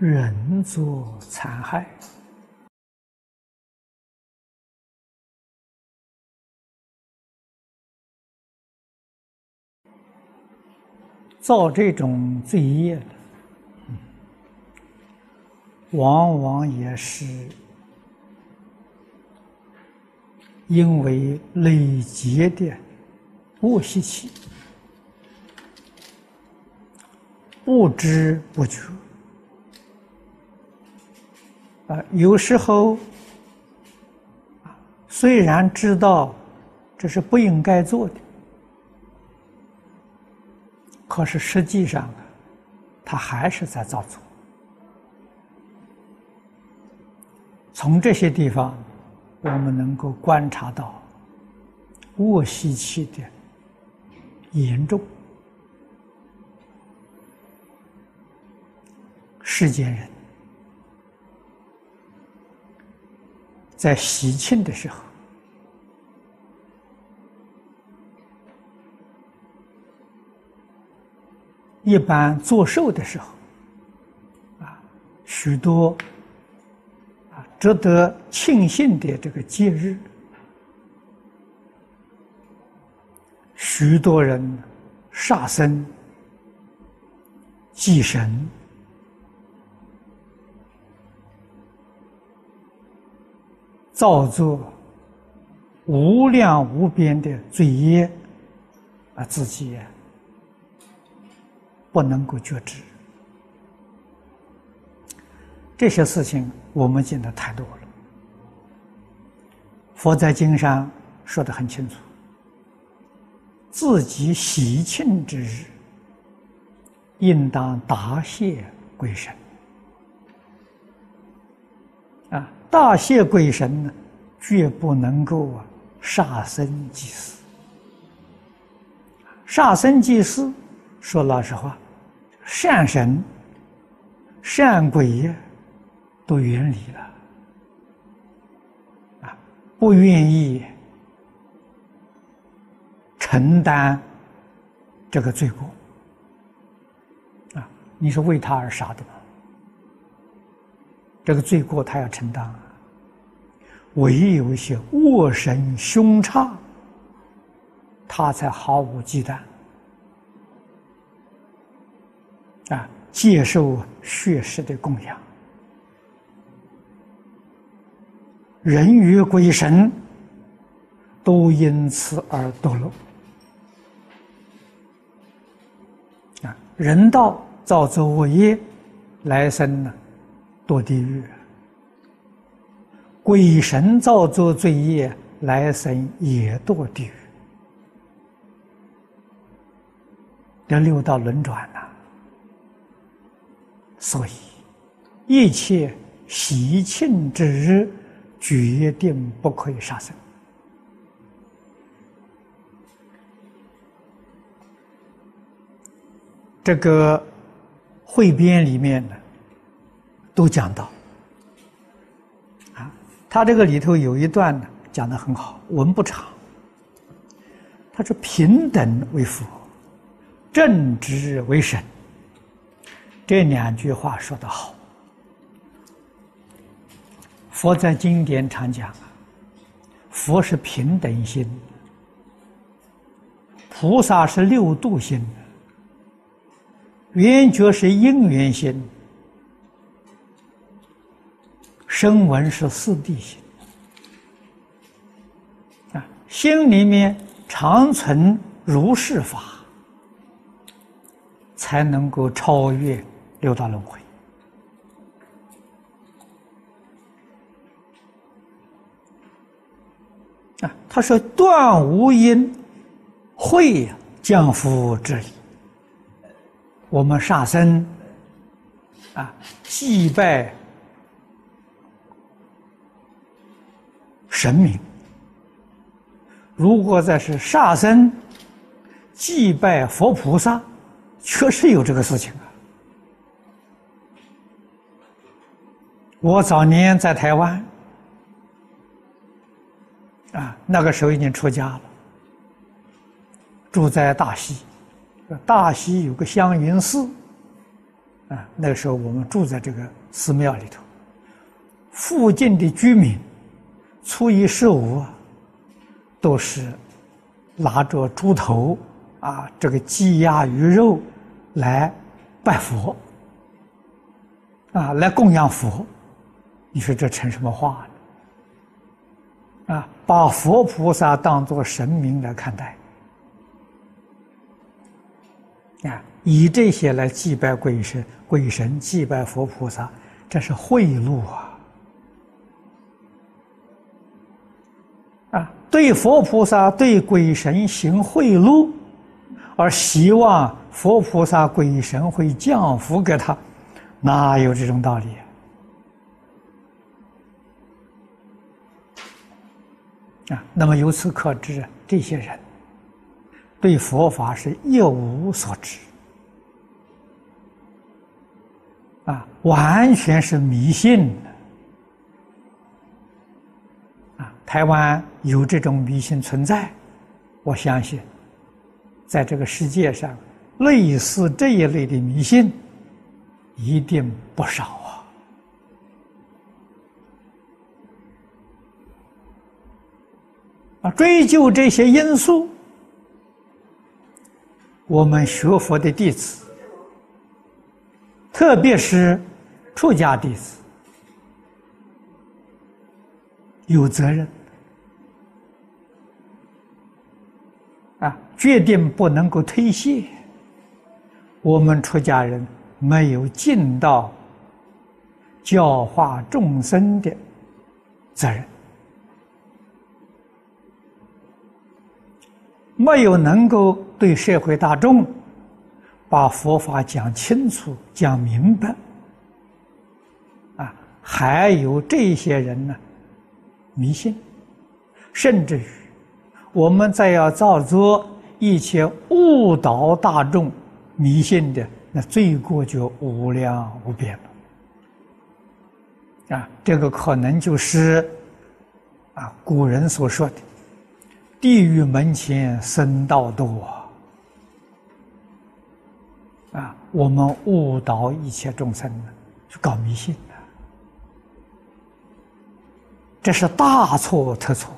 人作残害。造这种罪业的，往往也是因为累劫的恶习气，不知不觉啊，有时候虽然知道这是不应该做的。可是实际上，他还是在造作。从这些地方，我们能够观察到卧息气的严重。世间人在喜庆的时候。一般做寿的时候，啊，许多啊值得庆幸的这个节日，许多人杀生、祭神，造作无量无边的罪业，啊，自己。不能够觉知这些事情，我们见的太多了。佛在经上说的很清楚：自己喜庆之日，应当答谢鬼神。大，谢鬼神呢，绝不能够啊杀生祭祀。杀生祭祀。说老实话，善神、善鬼呀都远离了，啊，不愿意承担这个罪过，啊，你是为他而杀的吗？这个罪过他要承担，唯有一些恶神凶差，他才毫无忌惮。啊，接受血食的供养，人与鬼神都因此而堕落。啊，人道造作恶业，来生呢堕地狱；鬼神造作罪业，来生也堕地狱。这六道轮转呐。所以，一切喜庆之日，决定不可以杀生。这个汇编里面呢，都讲到啊，他这个里头有一段呢，讲的很好，文不长。他说：“平等为佛，正直为神。”这两句话说得好。佛在经典常讲啊，佛是平等心，菩萨是六度心，圆觉是因缘心，声闻是四谛心。啊，心里面常存如是法，才能够超越。六道轮回啊！他说：“断无因，会降伏之理。我们杀生啊，祭拜神明。如果再是杀生祭拜佛菩萨，确实有这个事情啊。”我早年在台湾，啊，那个时候已经出家了，住在大溪，大溪有个香云寺，啊，那个时候我们住在这个寺庙里头，附近的居民初一十五都是拿着猪头啊，这个鸡鸭鱼肉来拜佛啊，来供养佛。你说这成什么话？啊，把佛菩萨当作神明来看待。啊，以这些来祭拜鬼神、鬼神祭拜佛菩萨，这是贿赂啊！对佛菩萨、对鬼神行贿赂，而希望佛菩萨、鬼神会降福给他，哪有这种道理？啊，那么由此可知，这些人。对佛法是一无所知，啊，完全是迷信啊，台湾有这种迷信存在，我相信，在这个世界上，类似这一类的迷信，一定不少啊。啊，追究这些因素。我们学佛的弟子，特别是出家弟子，有责任啊，决定不能够推卸。我们出家人没有尽到教化众生的责任。没有能够对社会大众把佛法讲清楚、讲明白，啊，还有这些人呢，迷信，甚至于我们再要造作一切误导大众迷信的，那罪过就无量无边了。啊，这个可能就是啊古人所说的。地狱门前僧道多啊！我们误导一切众生去搞迷信的，这是大错特错。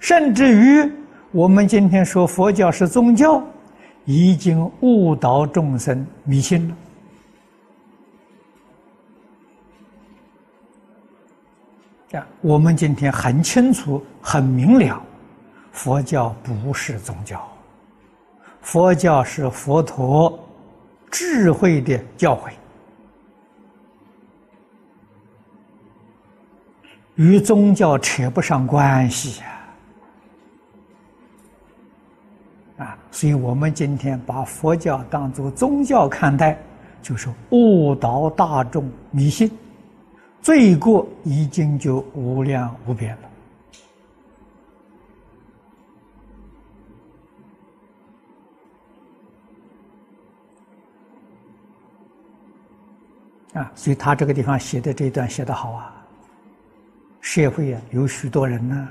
甚至于我们今天说佛教是宗教，已经误导众生迷信了。啊，我们今天很清楚、很明了。佛教不是宗教，佛教是佛陀智慧的教诲，与宗教扯不上关系呀！啊，所以我们今天把佛教当作宗教看待，就是误导大众迷信，罪过已经就无量无边了。啊，所以他这个地方写的这一段写的好啊。社会啊，有许多人呢，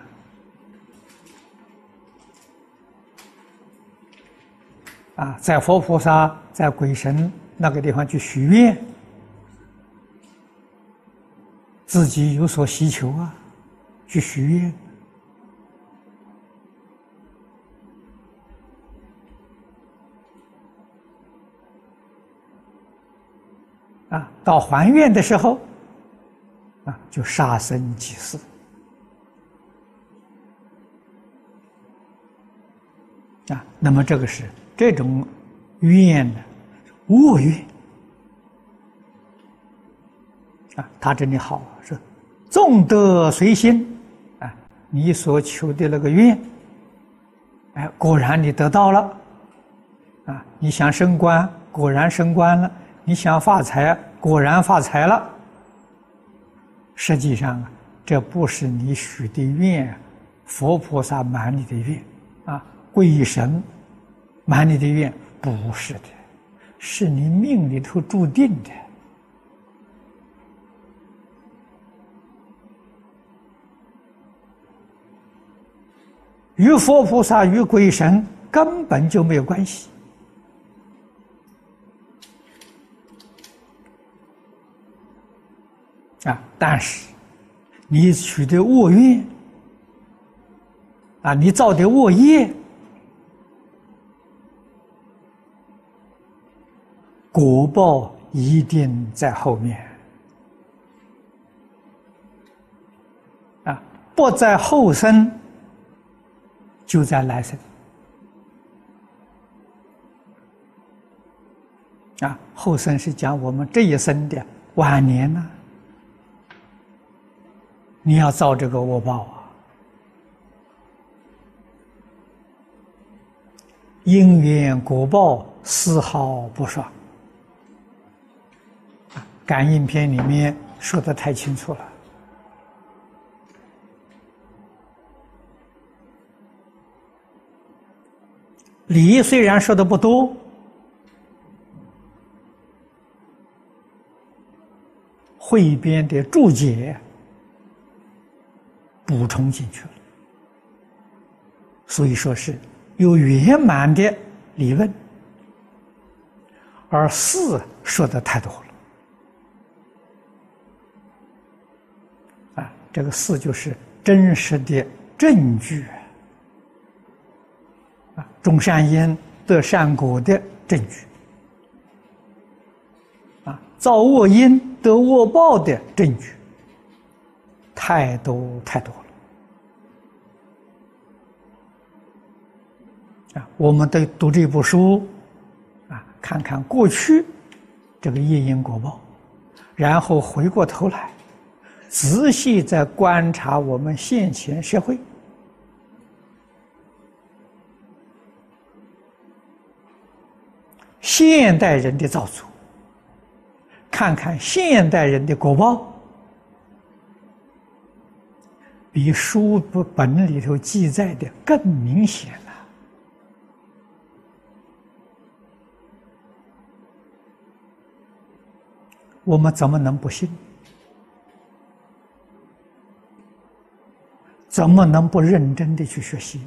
啊在佛菩萨、在鬼神那个地方去许愿，自己有所需求啊，去许愿。啊，到还愿的时候，啊，就杀生祭祀，啊，那么这个是这种愿呢，恶愿，啊，他这里好是众德随心，啊，你所求的那个愿，哎，果然你得到了，啊，你想升官，果然升官了。你想发财，果然发财了。实际上啊，这不是你许的愿，佛菩萨满你的愿，啊，鬼神满你的愿，不是的，是你命里头注定的。与佛菩萨、与鬼神根本就没有关系。啊，但是你取得恶运，啊，你造的恶业。果报一定在后面。啊，不在后生，就在来生。啊，后生是讲我们这一生的晚年呢。你要造这个恶报啊！因缘果报丝毫不爽。感应篇里面说的太清楚了。理虽然说的不多，汇编的注解。补充进去了，所以说是有圆满的理论，而事说的太多了。啊，这个四就是真实的证据啊，种善因得善果的证据啊，造恶因得恶报的证据。太多太多了啊！我们得读这部书啊，看看过去这个业因果报，然后回过头来仔细在观察我们现前社会，现代人的造作，看看现代人的果报。比书本里头记载的更明显了。我们怎么能不信？怎么能不认真的去学习？